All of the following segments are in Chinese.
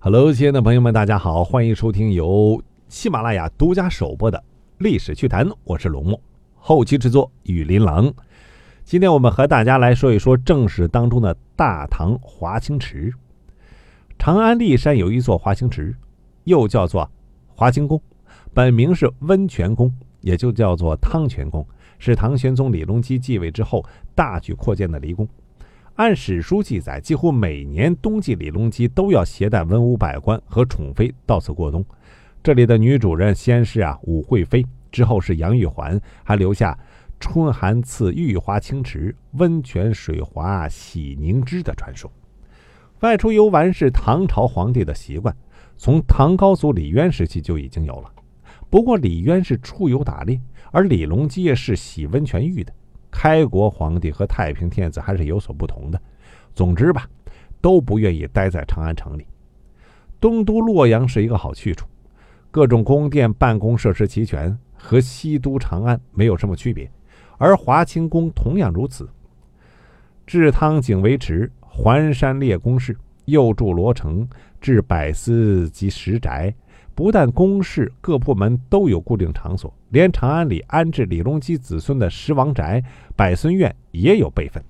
Hello，亲爱的朋友们，大家好，欢迎收听由喜马拉雅独家首播的《历史趣谈》，我是龙墨，后期制作雨林狼。今天我们和大家来说一说正史当中的大唐华清池。长安骊山有一座华清池，又叫做华清宫，本名是温泉宫，也就叫做汤泉宫，是唐玄宗李隆基继位之后大举扩建的离宫。按史书记载，几乎每年冬季，李隆基都要携带文武百官和宠妃到此过冬。这里的女主人先是啊武惠妃，之后是杨玉环，还留下。春寒赐玉华清池，温泉水滑洗凝脂的传说。外出游玩是唐朝皇帝的习惯，从唐高祖李渊时期就已经有了。不过李渊是出游打猎，而李隆基是洗温泉浴的。开国皇帝和太平天子还是有所不同的。总之吧，都不愿意待在长安城里。东都洛阳是一个好去处，各种宫殿、办公设施齐全，和西都长安没有什么区别。而华清宫同样如此，治汤井为池，环山列宫室，又筑罗城，置百司及十宅。不但宫室各部门都有固定场所，连长安里安置李隆基子孙的十王宅、百孙院也有辈分。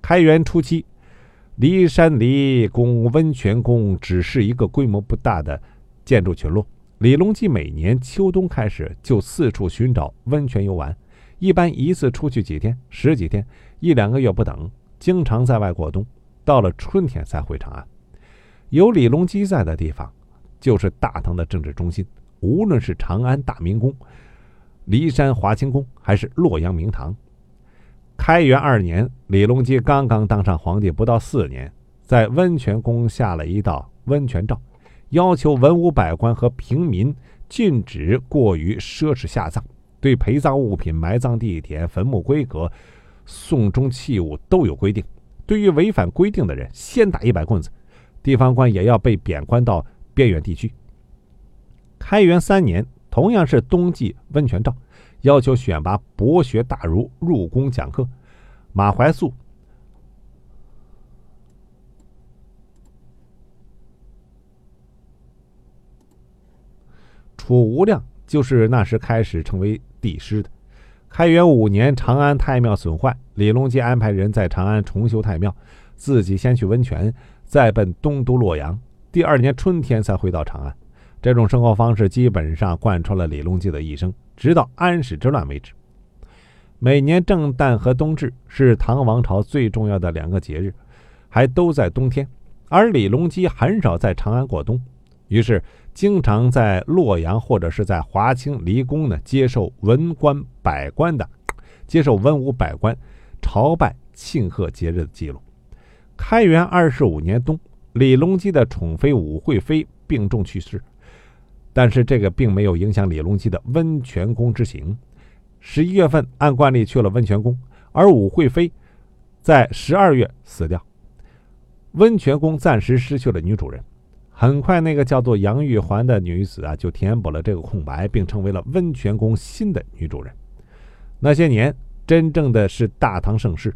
开元初期，骊山离宫、温泉宫只是一个规模不大的建筑群落。李隆基每年秋冬开始就四处寻找温泉游玩。一般一次出去几天、十几天、一两个月不等，经常在外过冬，到了春天才回长安。有李隆基在的地方，就是大唐的政治中心。无论是长安大明宫、骊山华清宫，还是洛阳明堂。开元二年，李隆基刚刚当上皇帝不到四年，在温泉宫下了一道温泉诏，要求文武百官和平民禁止过于奢侈下葬。对陪葬物品、埋葬地点、坟墓规格、送终器物都有规定。对于违反规定的人，先打一百棍子。地方官也要被贬官到边远地区。开元三年，同样是冬季温泉诏，要求选拔博学大儒入宫讲课。马怀素、楚无量，就是那时开始成为。帝师的。开元五年，长安太庙损坏，李隆基安排人在长安重修太庙，自己先去温泉，再奔东都洛阳。第二年春天才回到长安。这种生活方式基本上贯穿了李隆基的一生，直到安史之乱为止。每年正旦和冬至是唐王朝最重要的两个节日，还都在冬天，而李隆基很少在长安过冬。于是，经常在洛阳或者是在华清离宫呢，接受文官百官的，接受文武百官朝拜庆贺节日的记录。开元二十五年冬，李隆基的宠妃武惠妃病重去世，但是这个并没有影响李隆基的温泉宫之行。十一月份按惯例去了温泉宫，而武惠妃在十二月死掉，温泉宫暂时失去了女主人。很快，那个叫做杨玉环的女子啊，就填补了这个空白，并成为了温泉宫新的女主人。那些年，真正的是大唐盛世，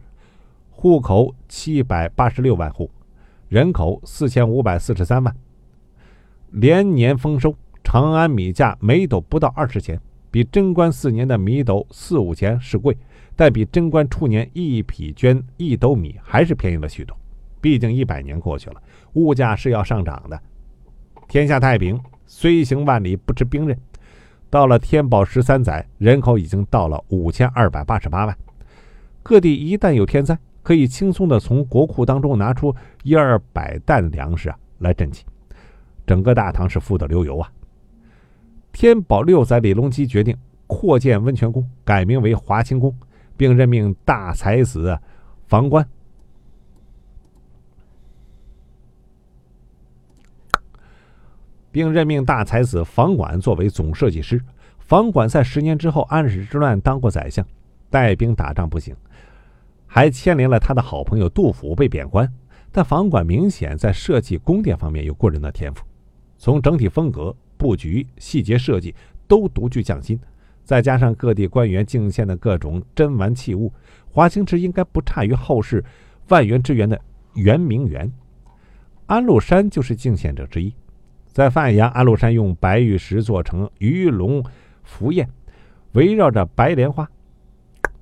户口七百八十六万户，人口四千五百四十三万，连年丰收。长安米价每斗不到二十钱，比贞观四年的米斗四五钱是贵，但比贞观初年一匹绢一斗米还是便宜了许多。毕竟一百年过去了，物价是要上涨的。天下太平，虽行万里不吃兵刃。到了天宝十三载，人口已经到了五千二百八十八万。各地一旦有天灾，可以轻松的从国库当中拿出一二百担粮食啊来赈济。整个大唐是富得流油啊。天宝六载，李隆基决定扩建温泉宫，改名为华清宫，并任命大才子房官。并任命大才子房管作为总设计师。房管在十年之后安史之乱当过宰相，带兵打仗不行，还牵连了他的好朋友杜甫被贬官。但房管明显在设计宫殿方面有过人的天赋，从整体风格、布局、细节设计都独具匠心。再加上各地官员进献的各种珍玩器物，华清池应该不差于后世万园之园的圆明园。安禄山就是进献者之一。在范阳安禄山用白玉石做成鱼龙浮宴，围绕着白莲花，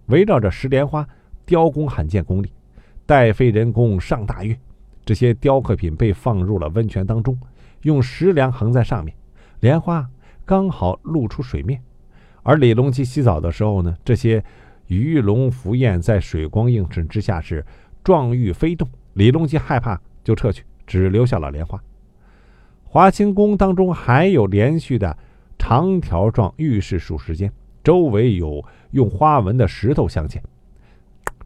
围绕着石莲花雕工罕见功力，待非人工上大月。这些雕刻品被放入了温泉当中，用石梁横在上面，莲花刚好露出水面。而李隆基洗澡的时候呢，这些鱼龙浮燕在水光映衬之下是状玉飞动。李隆基害怕，就撤去，只留下了莲花。华清宫当中还有连续的长条状玉饰数十间，周围有用花纹的石头镶嵌，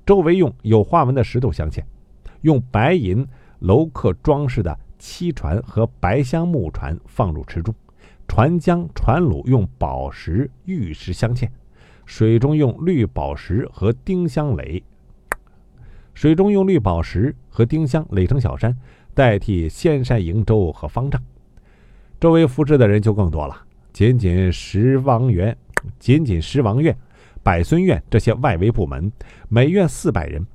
周围用有花纹的石头镶嵌，用白银。镂刻装饰的漆船和白香木船放入池中，船浆、船橹用宝石、玉石镶嵌，水中用绿宝石和丁香垒，水中用绿宝石和丁香垒成小山，代替仙山瀛洲和方丈。周围扶持的人就更多了，仅仅十王园、仅仅十王院、百孙院这些外围部门，每院四百人。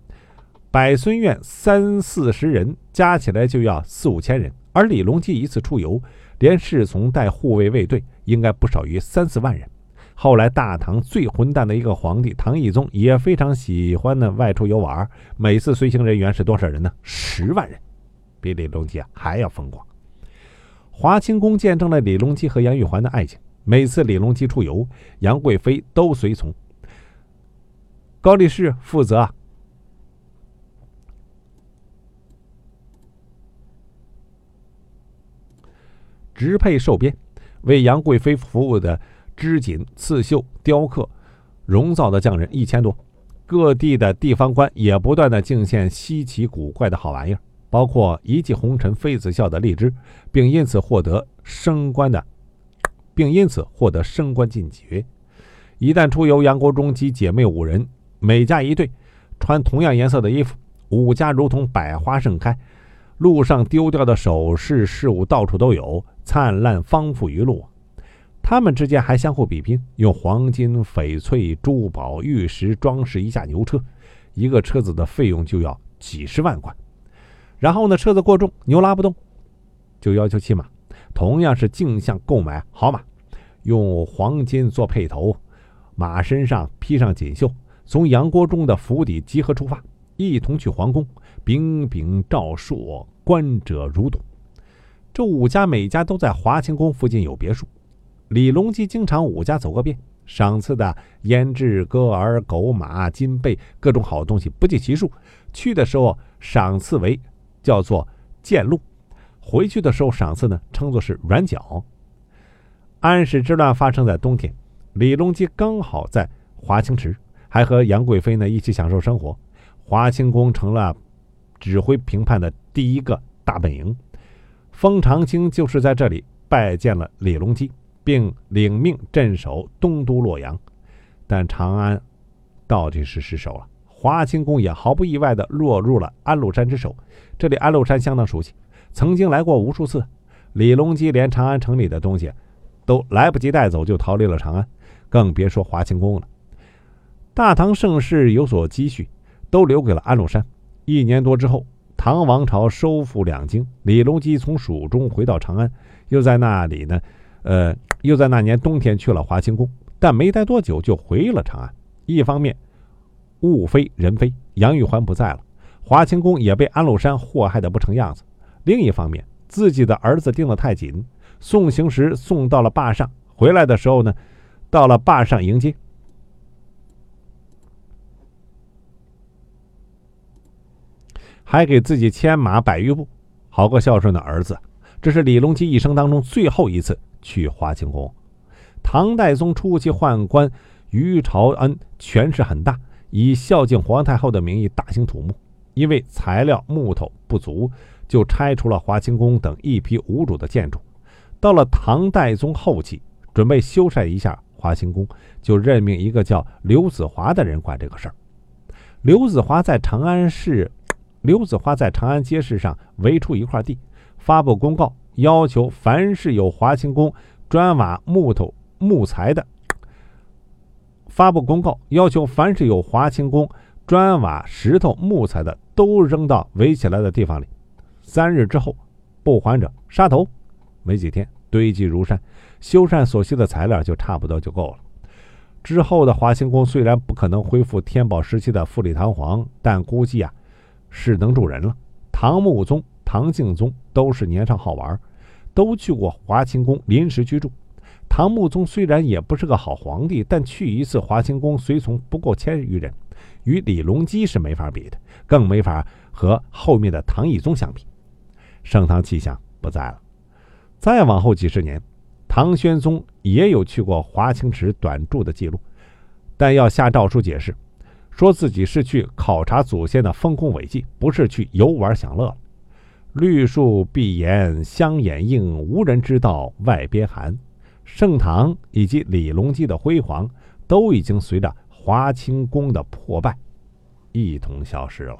百孙院三四十人，加起来就要四五千人。而李隆基一次出游，连侍从带护卫卫队，应该不少于三四万人。后来大唐最混蛋的一个皇帝唐懿宗也非常喜欢呢外出游玩，每次随行人员是多少人呢？十万人，比李隆基啊还要风光。华清宫见证了李隆基和杨玉环的爱情。每次李隆基出游，杨贵妃都随从。高力士负责啊。直配寿边，为杨贵妃服务的织锦、刺绣、雕刻、熔造的匠人一千多，各地的地方官也不断的进献稀奇古怪的好玩意儿，包括一骑红尘妃子笑的荔枝，并因此获得升官的，并因此获得升官进爵。一旦出游，杨国忠及姐妹五人，每家一对，穿同样颜色的衣服，五家如同百花盛开。路上丢掉的首饰饰物到处都有，灿烂丰富于路。他们之间还相互比拼，用黄金、翡翠、珠宝、玉石装饰一架牛车，一个车子的费用就要几十万贯。然后呢，车子过重，牛拉不动，就要求骑马，同样是竞相购买好马，用黄金做辔头，马身上披上锦绣，从杨国忠的府邸集合出发，一同去皇宫。秉秉照硕，观者如堵。这五家每家都在华清宫附近有别墅。李隆基经常五家走个遍，赏赐的胭脂、鸽儿、狗马、金贝，各种好东西不计其数。去的时候赏赐为叫做剑鹿，回去的时候赏赐呢称作是软脚。安史之乱发生在冬天，李隆基刚好在华清池，还和杨贵妃呢一起享受生活。华清宫成了。指挥评判的第一个大本营，封长清就是在这里拜见了李隆基，并领命镇守东都洛阳。但长安到底是失守了，华清宫也毫不意外地落入了安禄山之手。这里安禄山相当熟悉，曾经来过无数次。李隆基连长安城里的东西都来不及带走，就逃离了长安，更别说华清宫了。大唐盛世有所积蓄，都留给了安禄山。一年多之后，唐王朝收复两京，李隆基从蜀中回到长安，又在那里呢，呃，又在那年冬天去了华清宫，但没待多久就回了长安。一方面，物非人非，杨玉环不在了，华清宫也被安禄山祸害的不成样子；另一方面，自己的儿子盯得太紧，送行时送到了坝上，回来的时候呢，到了坝上迎接。还给自己牵马百余步，好个孝顺的儿子！这是李隆基一生当中最后一次去华清宫。唐代宗初期宦官于朝恩权势很大，以孝敬皇太后的名义大兴土木，因为材料木头不足，就拆除了华清宫等一批无主的建筑。到了唐代宗后期，准备修缮一下华清宫，就任命一个叫刘子华的人管这个事儿。刘子华在长安市。刘子华在长安街市上围出一块地，发布公告，要求凡是有华清宫砖瓦、木头、木材的，发布公告，要求凡是有华清宫砖瓦、石头、木材的，都扔到围起来的地方里。三日之后，不还者杀头。没几天堆积如山，修缮所需的材料就差不多就够了。之后的华清宫虽然不可能恢复天宝时期的富丽堂皇，但估计啊是能住人了。唐穆宗、唐敬宗都是年少好玩，都去过华清宫临时居住。唐穆宗虽然也不是个好皇帝，但去一次华清宫随从不够千余人，与李隆基是没法比的，更没法和后面的唐懿宗相比。盛唐气象不在了。再往后几十年。唐玄宗也有去过华清池短住的记录，但要下诏书解释，说自己是去考察祖先的丰功伟绩，不是去游玩享乐。绿树碧岩香掩映，无人知道外边寒。盛唐以及李隆基的辉煌，都已经随着华清宫的破败一同消失了。